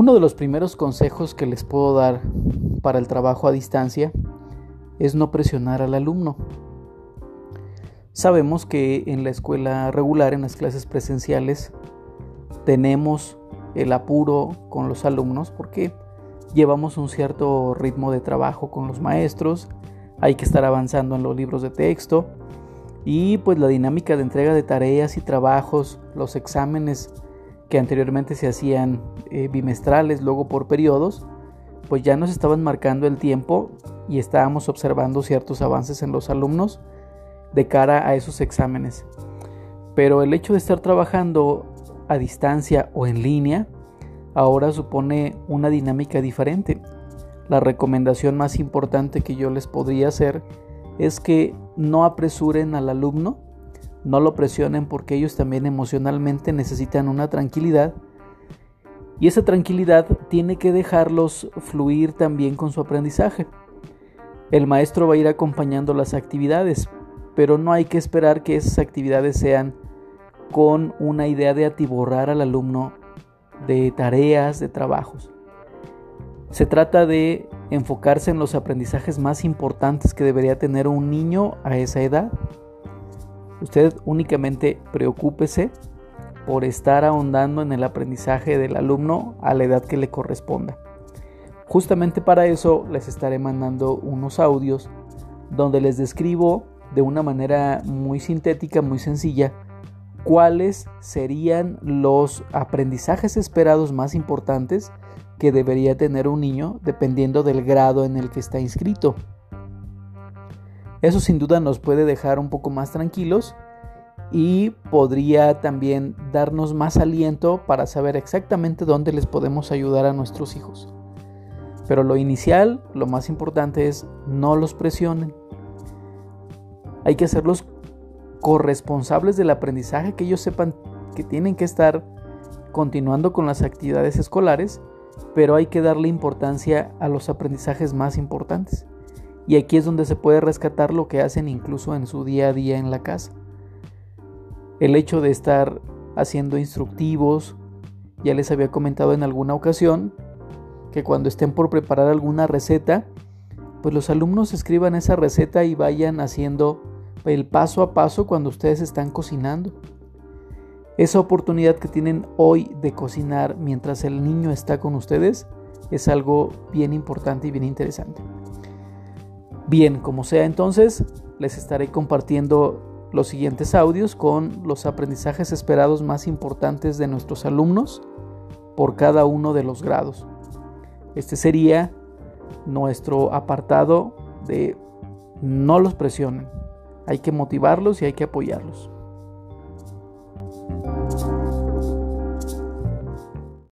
Uno de los primeros consejos que les puedo dar para el trabajo a distancia es no presionar al alumno. Sabemos que en la escuela regular, en las clases presenciales, tenemos el apuro con los alumnos porque llevamos un cierto ritmo de trabajo con los maestros, hay que estar avanzando en los libros de texto y pues la dinámica de entrega de tareas y trabajos, los exámenes que anteriormente se hacían eh, bimestrales, luego por periodos, pues ya nos estaban marcando el tiempo y estábamos observando ciertos avances en los alumnos de cara a esos exámenes. Pero el hecho de estar trabajando a distancia o en línea ahora supone una dinámica diferente. La recomendación más importante que yo les podría hacer es que no apresuren al alumno, no lo presionen porque ellos también emocionalmente necesitan una tranquilidad y esa tranquilidad tiene que dejarlos fluir también con su aprendizaje. El maestro va a ir acompañando las actividades, pero no hay que esperar que esas actividades sean con una idea de atiborrar al alumno de tareas, de trabajos. Se trata de enfocarse en los aprendizajes más importantes que debería tener un niño a esa edad. Usted únicamente preocúpese por estar ahondando en el aprendizaje del alumno a la edad que le corresponda. Justamente para eso les estaré mandando unos audios donde les describo de una manera muy sintética, muy sencilla, cuáles serían los aprendizajes esperados más importantes que debería tener un niño dependiendo del grado en el que está inscrito. Eso sin duda nos puede dejar un poco más tranquilos y podría también darnos más aliento para saber exactamente dónde les podemos ayudar a nuestros hijos. Pero lo inicial, lo más importante es no los presionen. Hay que hacerlos corresponsables del aprendizaje, que ellos sepan que tienen que estar continuando con las actividades escolares, pero hay que darle importancia a los aprendizajes más importantes. Y aquí es donde se puede rescatar lo que hacen incluso en su día a día en la casa. El hecho de estar haciendo instructivos, ya les había comentado en alguna ocasión que cuando estén por preparar alguna receta, pues los alumnos escriban esa receta y vayan haciendo el paso a paso cuando ustedes están cocinando. Esa oportunidad que tienen hoy de cocinar mientras el niño está con ustedes es algo bien importante y bien interesante. Bien, como sea entonces, les estaré compartiendo los siguientes audios con los aprendizajes esperados más importantes de nuestros alumnos por cada uno de los grados. Este sería nuestro apartado de no los presionen. Hay que motivarlos y hay que apoyarlos.